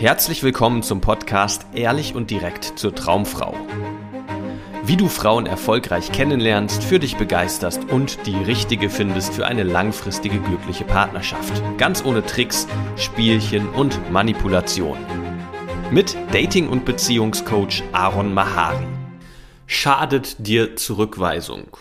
Herzlich willkommen zum Podcast Ehrlich und direkt zur Traumfrau. Wie du Frauen erfolgreich kennenlernst, für dich begeisterst und die richtige findest für eine langfristige glückliche Partnerschaft. Ganz ohne Tricks, Spielchen und Manipulation. Mit Dating- und Beziehungscoach Aaron Mahari. Schadet dir Zurückweisung?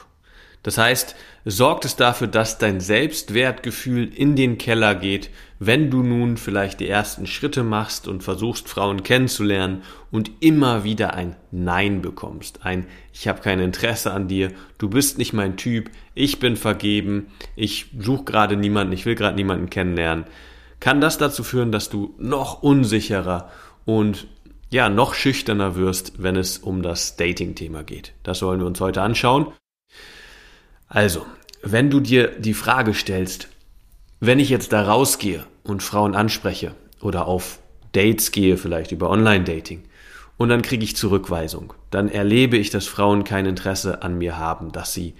Das heißt, sorgt es dafür, dass dein Selbstwertgefühl in den Keller geht, wenn du nun vielleicht die ersten Schritte machst und versuchst, Frauen kennenzulernen und immer wieder ein Nein bekommst. Ein Ich habe kein Interesse an dir, du bist nicht mein Typ, ich bin vergeben, ich suche gerade niemanden, ich will gerade niemanden kennenlernen. Kann das dazu führen, dass du noch unsicherer und ja, noch schüchterner wirst, wenn es um das Dating-Thema geht. Das wollen wir uns heute anschauen. Also, wenn du dir die Frage stellst, wenn ich jetzt da rausgehe und Frauen anspreche oder auf Dates gehe, vielleicht über Online-Dating, und dann kriege ich Zurückweisung, dann erlebe ich, dass Frauen kein Interesse an mir haben, dass sie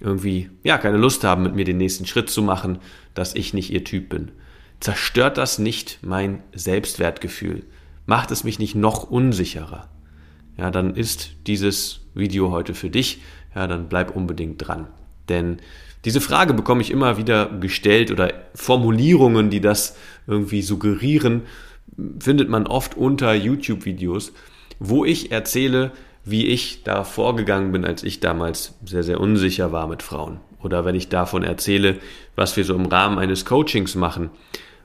irgendwie, ja, keine Lust haben, mit mir den nächsten Schritt zu machen, dass ich nicht ihr Typ bin. Zerstört das nicht mein Selbstwertgefühl? Macht es mich nicht noch unsicherer? Ja, dann ist dieses Video heute für dich. Ja, dann bleib unbedingt dran. Denn diese Frage bekomme ich immer wieder gestellt oder Formulierungen, die das irgendwie suggerieren, findet man oft unter YouTube-Videos, wo ich erzähle, wie ich da vorgegangen bin, als ich damals sehr, sehr unsicher war mit Frauen. Oder wenn ich davon erzähle, was wir so im Rahmen eines Coachings machen,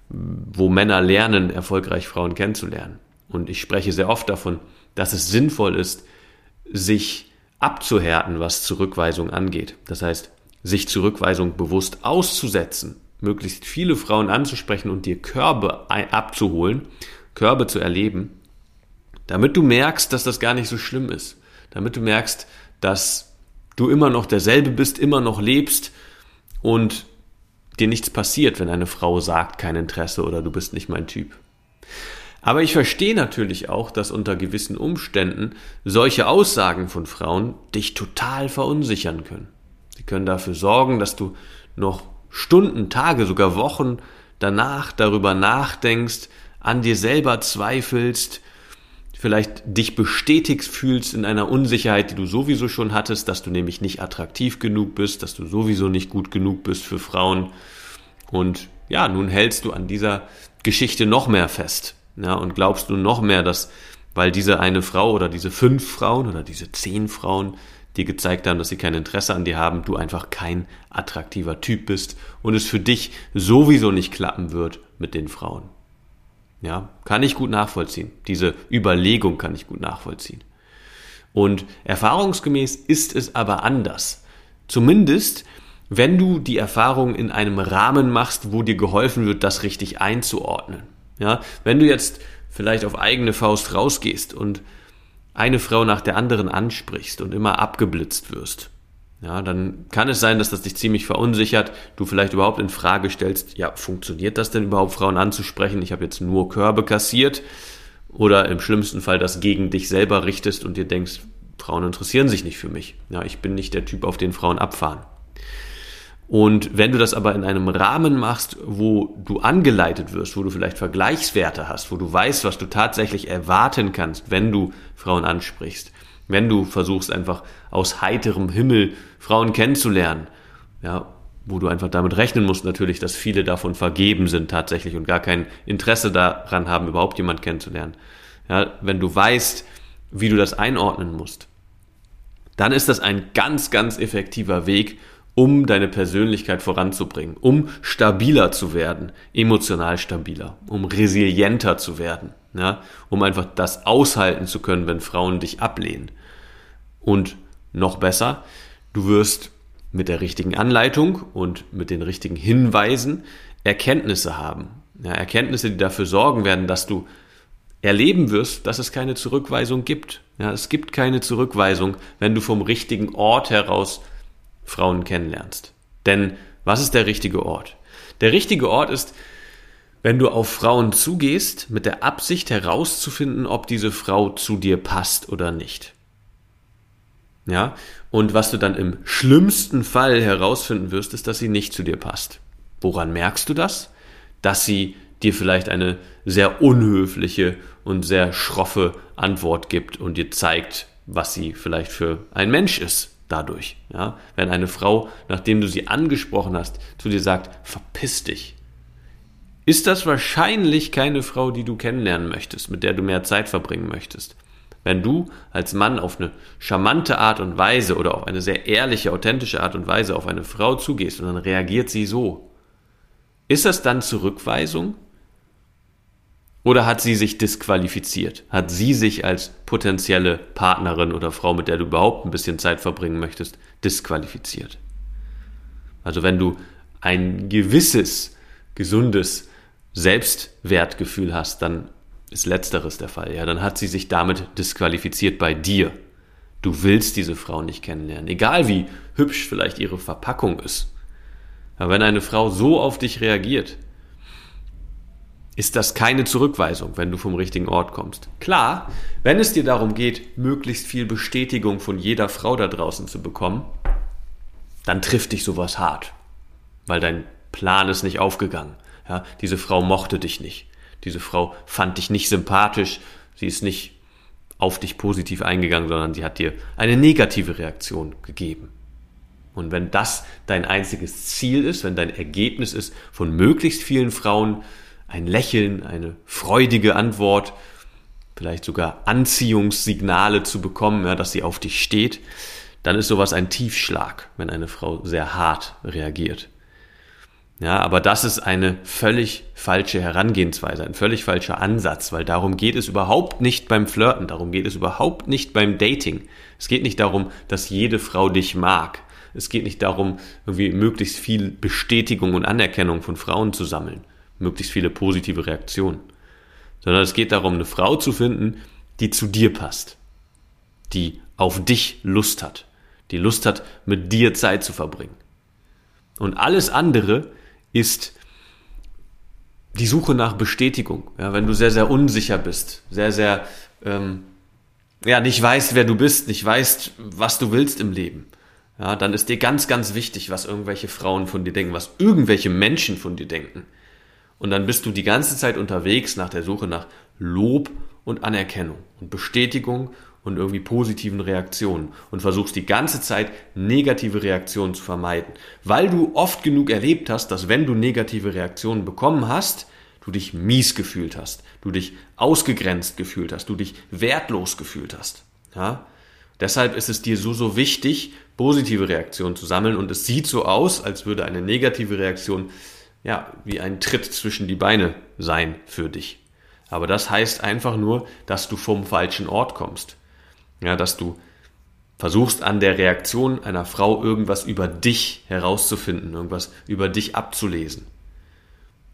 wo Männer lernen, erfolgreich Frauen kennenzulernen. Und ich spreche sehr oft davon, dass es sinnvoll ist, sich abzuhärten, was Zurückweisung angeht. Das heißt, sich Zurückweisung bewusst auszusetzen, möglichst viele Frauen anzusprechen und dir Körbe abzuholen, Körbe zu erleben, damit du merkst, dass das gar nicht so schlimm ist. Damit du merkst, dass du immer noch derselbe bist, immer noch lebst und dir nichts passiert, wenn eine Frau sagt, kein Interesse oder du bist nicht mein Typ. Aber ich verstehe natürlich auch, dass unter gewissen Umständen solche Aussagen von Frauen dich total verunsichern können. Sie können dafür sorgen, dass du noch Stunden, Tage, sogar Wochen danach darüber nachdenkst, an dir selber zweifelst, vielleicht dich bestätigt fühlst in einer Unsicherheit, die du sowieso schon hattest, dass du nämlich nicht attraktiv genug bist, dass du sowieso nicht gut genug bist für Frauen. Und ja, nun hältst du an dieser Geschichte noch mehr fest. Ja, und glaubst du noch mehr, dass, weil diese eine Frau oder diese fünf Frauen oder diese zehn Frauen dir gezeigt haben, dass sie kein Interesse an dir haben, du einfach kein attraktiver Typ bist und es für dich sowieso nicht klappen wird mit den Frauen. Ja, kann ich gut nachvollziehen. Diese Überlegung kann ich gut nachvollziehen. Und erfahrungsgemäß ist es aber anders. Zumindest, wenn du die Erfahrung in einem Rahmen machst, wo dir geholfen wird, das richtig einzuordnen. Ja, wenn du jetzt vielleicht auf eigene Faust rausgehst und eine Frau nach der anderen ansprichst und immer abgeblitzt wirst, ja, dann kann es sein, dass das dich ziemlich verunsichert, du vielleicht überhaupt in Frage stellst, ja, funktioniert das denn überhaupt, Frauen anzusprechen? Ich habe jetzt nur Körbe kassiert oder im schlimmsten Fall das gegen dich selber richtest und dir denkst, Frauen interessieren sich nicht für mich. Ja, ich bin nicht der Typ, auf den Frauen abfahren. Und wenn du das aber in einem Rahmen machst, wo du angeleitet wirst, wo du vielleicht Vergleichswerte hast, wo du weißt, was du tatsächlich erwarten kannst, wenn du Frauen ansprichst, wenn du versuchst einfach aus heiterem Himmel Frauen kennenzulernen, ja, wo du einfach damit rechnen musst natürlich, dass viele davon vergeben sind tatsächlich und gar kein Interesse daran haben, überhaupt jemand kennenzulernen. Ja, wenn du weißt, wie du das einordnen musst, dann ist das ein ganz, ganz effektiver Weg, um deine Persönlichkeit voranzubringen, um stabiler zu werden, emotional stabiler, um resilienter zu werden, ja, um einfach das aushalten zu können, wenn Frauen dich ablehnen. Und noch besser, du wirst mit der richtigen Anleitung und mit den richtigen Hinweisen Erkenntnisse haben. Ja, Erkenntnisse, die dafür sorgen werden, dass du erleben wirst, dass es keine Zurückweisung gibt. Ja, es gibt keine Zurückweisung, wenn du vom richtigen Ort heraus Frauen kennenlernst. Denn was ist der richtige Ort? Der richtige Ort ist, wenn du auf Frauen zugehst, mit der Absicht herauszufinden, ob diese Frau zu dir passt oder nicht. Ja, und was du dann im schlimmsten Fall herausfinden wirst, ist, dass sie nicht zu dir passt. Woran merkst du das? Dass sie dir vielleicht eine sehr unhöfliche und sehr schroffe Antwort gibt und dir zeigt, was sie vielleicht für ein Mensch ist dadurch. Ja? Wenn eine Frau, nachdem du sie angesprochen hast, zu dir sagt, verpiss dich, ist das wahrscheinlich keine Frau, die du kennenlernen möchtest, mit der du mehr Zeit verbringen möchtest. Wenn du als Mann auf eine charmante Art und Weise oder auf eine sehr ehrliche, authentische Art und Weise auf eine Frau zugehst und dann reagiert sie so, ist das dann Zurückweisung? Oder hat sie sich disqualifiziert? Hat sie sich als potenzielle Partnerin oder Frau, mit der du überhaupt ein bisschen Zeit verbringen möchtest, disqualifiziert? Also wenn du ein gewisses, gesundes Selbstwertgefühl hast, dann ist letzteres der Fall. Ja, dann hat sie sich damit disqualifiziert bei dir. Du willst diese Frau nicht kennenlernen, egal wie hübsch vielleicht ihre Verpackung ist. Aber wenn eine Frau so auf dich reagiert, ist das keine Zurückweisung, wenn du vom richtigen Ort kommst. Klar, wenn es dir darum geht, möglichst viel Bestätigung von jeder Frau da draußen zu bekommen, dann trifft dich sowas hart, weil dein Plan ist nicht aufgegangen. Ja, diese Frau mochte dich nicht. Diese Frau fand dich nicht sympathisch. Sie ist nicht auf dich positiv eingegangen, sondern sie hat dir eine negative Reaktion gegeben. Und wenn das dein einziges Ziel ist, wenn dein Ergebnis ist, von möglichst vielen Frauen ein Lächeln, eine freudige Antwort, vielleicht sogar Anziehungssignale zu bekommen, ja, dass sie auf dich steht, dann ist sowas ein Tiefschlag, wenn eine Frau sehr hart reagiert. Ja, aber das ist eine völlig falsche Herangehensweise, ein völlig falscher Ansatz, weil darum geht es überhaupt nicht beim Flirten, darum geht es überhaupt nicht beim Dating. Es geht nicht darum, dass jede Frau dich mag. Es geht nicht darum, irgendwie möglichst viel Bestätigung und Anerkennung von Frauen zu sammeln, möglichst viele positive Reaktionen, sondern es geht darum, eine Frau zu finden, die zu dir passt, die auf dich Lust hat, die Lust hat, mit dir Zeit zu verbringen. Und alles andere ist die Suche nach Bestätigung. Ja, wenn du sehr, sehr unsicher bist, sehr, sehr, ähm, ja, nicht weißt, wer du bist, nicht weißt, was du willst im Leben, ja, dann ist dir ganz, ganz wichtig, was irgendwelche Frauen von dir denken, was irgendwelche Menschen von dir denken. Und dann bist du die ganze Zeit unterwegs nach der Suche nach Lob und Anerkennung und Bestätigung und irgendwie positiven Reaktionen und versuchst die ganze Zeit negative Reaktionen zu vermeiden, weil du oft genug erlebt hast, dass wenn du negative Reaktionen bekommen hast, du dich mies gefühlt hast, du dich ausgegrenzt gefühlt hast, du dich wertlos gefühlt hast. Ja? Deshalb ist es dir so, so wichtig, positive Reaktionen zu sammeln und es sieht so aus, als würde eine negative Reaktion ja, wie ein Tritt zwischen die Beine sein für dich. Aber das heißt einfach nur, dass du vom falschen Ort kommst. Ja, dass du versuchst an der Reaktion einer Frau irgendwas über dich herauszufinden, irgendwas über dich abzulesen.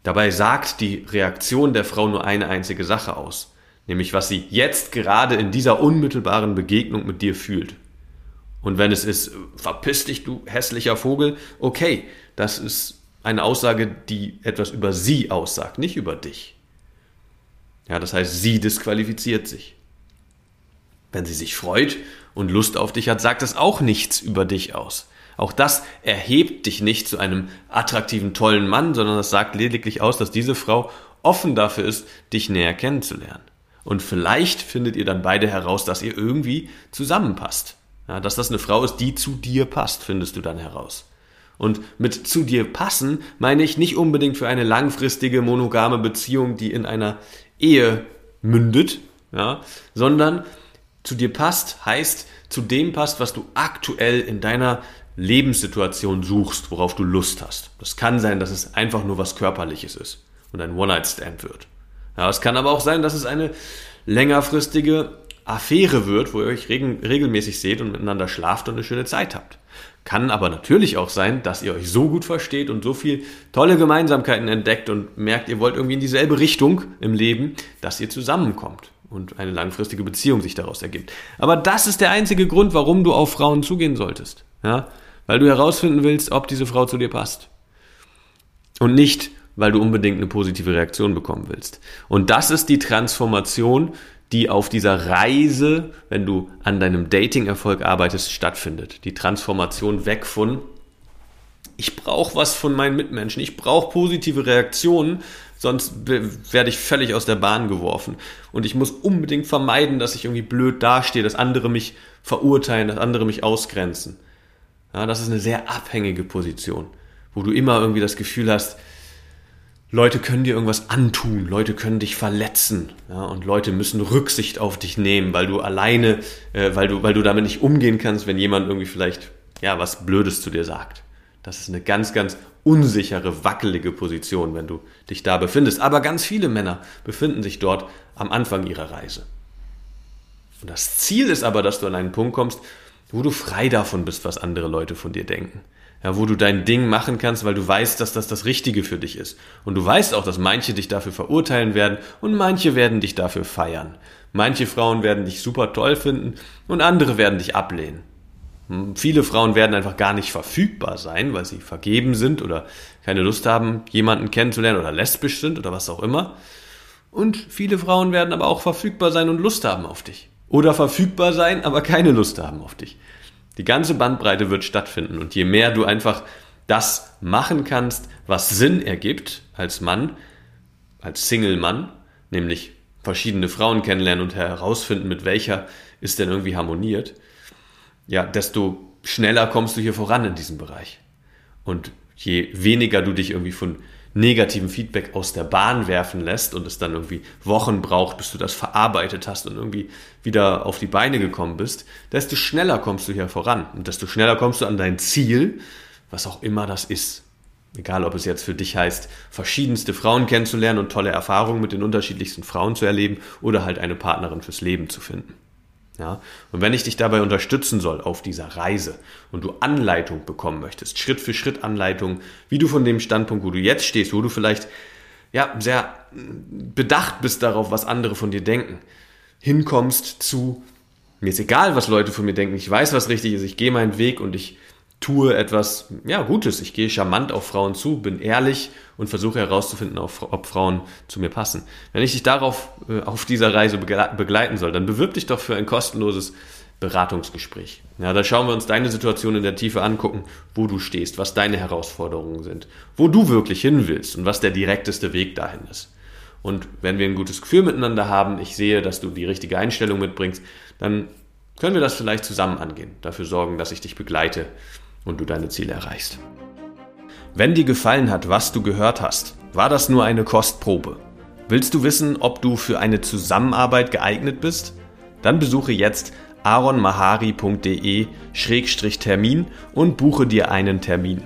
Dabei sagt die Reaktion der Frau nur eine einzige Sache aus, nämlich was sie jetzt gerade in dieser unmittelbaren Begegnung mit dir fühlt. Und wenn es ist, verpiss dich, du hässlicher Vogel, okay, das ist eine Aussage, die etwas über sie aussagt, nicht über dich. Ja, das heißt, sie disqualifiziert sich. Wenn sie sich freut und Lust auf dich hat, sagt das auch nichts über dich aus. Auch das erhebt dich nicht zu einem attraktiven, tollen Mann, sondern das sagt lediglich aus, dass diese Frau offen dafür ist, dich näher kennenzulernen. Und vielleicht findet ihr dann beide heraus, dass ihr irgendwie zusammenpasst. Ja, dass das eine Frau ist, die zu dir passt, findest du dann heraus. Und mit zu dir passen meine ich nicht unbedingt für eine langfristige monogame Beziehung, die in einer Ehe mündet, ja, sondern zu dir passt, heißt zu dem passt, was du aktuell in deiner Lebenssituation suchst, worauf du Lust hast. Das kann sein, dass es einfach nur was Körperliches ist und ein One-Night-Stand wird. Ja, es kann aber auch sein, dass es eine längerfristige Affäre wird, wo ihr euch regelmäßig seht und miteinander schlaft und eine schöne Zeit habt. Kann aber natürlich auch sein, dass ihr euch so gut versteht und so viel tolle Gemeinsamkeiten entdeckt und merkt, ihr wollt irgendwie in dieselbe Richtung im Leben, dass ihr zusammenkommt und eine langfristige Beziehung sich daraus ergibt. Aber das ist der einzige Grund, warum du auf Frauen zugehen solltest. Ja? Weil du herausfinden willst, ob diese Frau zu dir passt. Und nicht, weil du unbedingt eine positive Reaktion bekommen willst. Und das ist die Transformation, die auf dieser Reise, wenn du an deinem Dating-Erfolg arbeitest, stattfindet. Die Transformation weg von Ich brauche was von meinen Mitmenschen. Ich brauche positive Reaktionen, sonst werde ich völlig aus der Bahn geworfen. Und ich muss unbedingt vermeiden, dass ich irgendwie blöd dastehe, dass andere mich verurteilen, dass andere mich ausgrenzen. Ja, das ist eine sehr abhängige Position, wo du immer irgendwie das Gefühl hast, Leute können dir irgendwas antun, Leute können dich verletzen, ja, und Leute müssen Rücksicht auf dich nehmen, weil du alleine, äh, weil du, weil du damit nicht umgehen kannst, wenn jemand irgendwie vielleicht, ja, was Blödes zu dir sagt. Das ist eine ganz, ganz unsichere, wackelige Position, wenn du dich da befindest. Aber ganz viele Männer befinden sich dort am Anfang ihrer Reise. Und das Ziel ist aber, dass du an einen Punkt kommst, wo du frei davon bist, was andere Leute von dir denken ja, wo du dein Ding machen kannst, weil du weißt, dass das das Richtige für dich ist. Und du weißt auch, dass manche dich dafür verurteilen werden und manche werden dich dafür feiern. Manche Frauen werden dich super toll finden und andere werden dich ablehnen. Hm, viele Frauen werden einfach gar nicht verfügbar sein, weil sie vergeben sind oder keine Lust haben, jemanden kennenzulernen oder lesbisch sind oder was auch immer. Und viele Frauen werden aber auch verfügbar sein und Lust haben auf dich. Oder verfügbar sein, aber keine Lust haben auf dich. Die ganze Bandbreite wird stattfinden und je mehr du einfach das machen kannst, was Sinn ergibt als Mann, als Single-Mann, nämlich verschiedene Frauen kennenlernen und herausfinden, mit welcher ist denn irgendwie harmoniert, ja, desto schneller kommst du hier voran in diesem Bereich. Und je weniger du dich irgendwie von negativen Feedback aus der Bahn werfen lässt und es dann irgendwie Wochen braucht, bis du das verarbeitet hast und irgendwie wieder auf die Beine gekommen bist, desto schneller kommst du hier voran und desto schneller kommst du an dein Ziel, was auch immer das ist. Egal, ob es jetzt für dich heißt, verschiedenste Frauen kennenzulernen und tolle Erfahrungen mit den unterschiedlichsten Frauen zu erleben oder halt eine Partnerin fürs Leben zu finden. Ja? Und wenn ich dich dabei unterstützen soll auf dieser Reise und du Anleitung bekommen möchtest, Schritt für Schritt Anleitung, wie du von dem Standpunkt, wo du jetzt stehst, wo du vielleicht ja, sehr bedacht bist darauf, was andere von dir denken, hinkommst zu, mir ist egal, was Leute von mir denken, ich weiß, was richtig ist, ich gehe meinen Weg und ich tue etwas ja, Gutes. Ich gehe charmant auf Frauen zu, bin ehrlich und versuche herauszufinden, ob Frauen zu mir passen. Wenn ich dich darauf äh, auf dieser Reise begleiten soll, dann bewirb dich doch für ein kostenloses Beratungsgespräch. Ja, da schauen wir uns deine Situation in der Tiefe angucken, wo du stehst, was deine Herausforderungen sind, wo du wirklich hin willst und was der direkteste Weg dahin ist. Und wenn wir ein gutes Gefühl miteinander haben, ich sehe, dass du die richtige Einstellung mitbringst, dann können wir das vielleicht zusammen angehen, dafür sorgen, dass ich dich begleite und du deine Ziele erreichst. Wenn dir gefallen hat, was du gehört hast, war das nur eine Kostprobe. Willst du wissen, ob du für eine Zusammenarbeit geeignet bist? Dann besuche jetzt aronmahari.de-termin und buche dir einen Termin.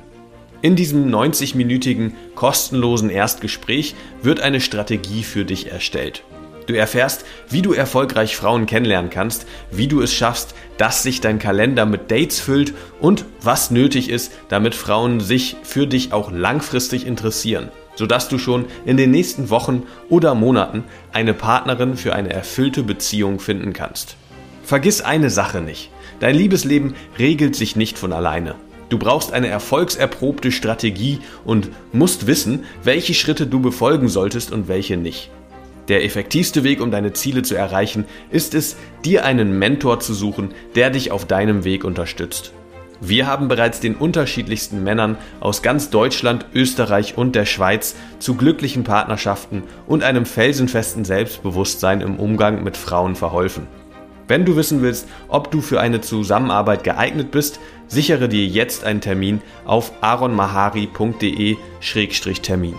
In diesem 90-minütigen kostenlosen Erstgespräch wird eine Strategie für dich erstellt. Du erfährst, wie du erfolgreich Frauen kennenlernen kannst, wie du es schaffst, dass sich dein Kalender mit Dates füllt und was nötig ist, damit Frauen sich für dich auch langfristig interessieren, sodass du schon in den nächsten Wochen oder Monaten eine Partnerin für eine erfüllte Beziehung finden kannst. Vergiss eine Sache nicht. Dein Liebesleben regelt sich nicht von alleine. Du brauchst eine erfolgserprobte Strategie und musst wissen, welche Schritte du befolgen solltest und welche nicht. Der effektivste Weg, um deine Ziele zu erreichen, ist es, dir einen Mentor zu suchen, der dich auf deinem Weg unterstützt. Wir haben bereits den unterschiedlichsten Männern aus ganz Deutschland, Österreich und der Schweiz zu glücklichen Partnerschaften und einem felsenfesten Selbstbewusstsein im Umgang mit Frauen verholfen. Wenn du wissen willst, ob du für eine Zusammenarbeit geeignet bist, sichere dir jetzt einen Termin auf aronmahari.de-termin.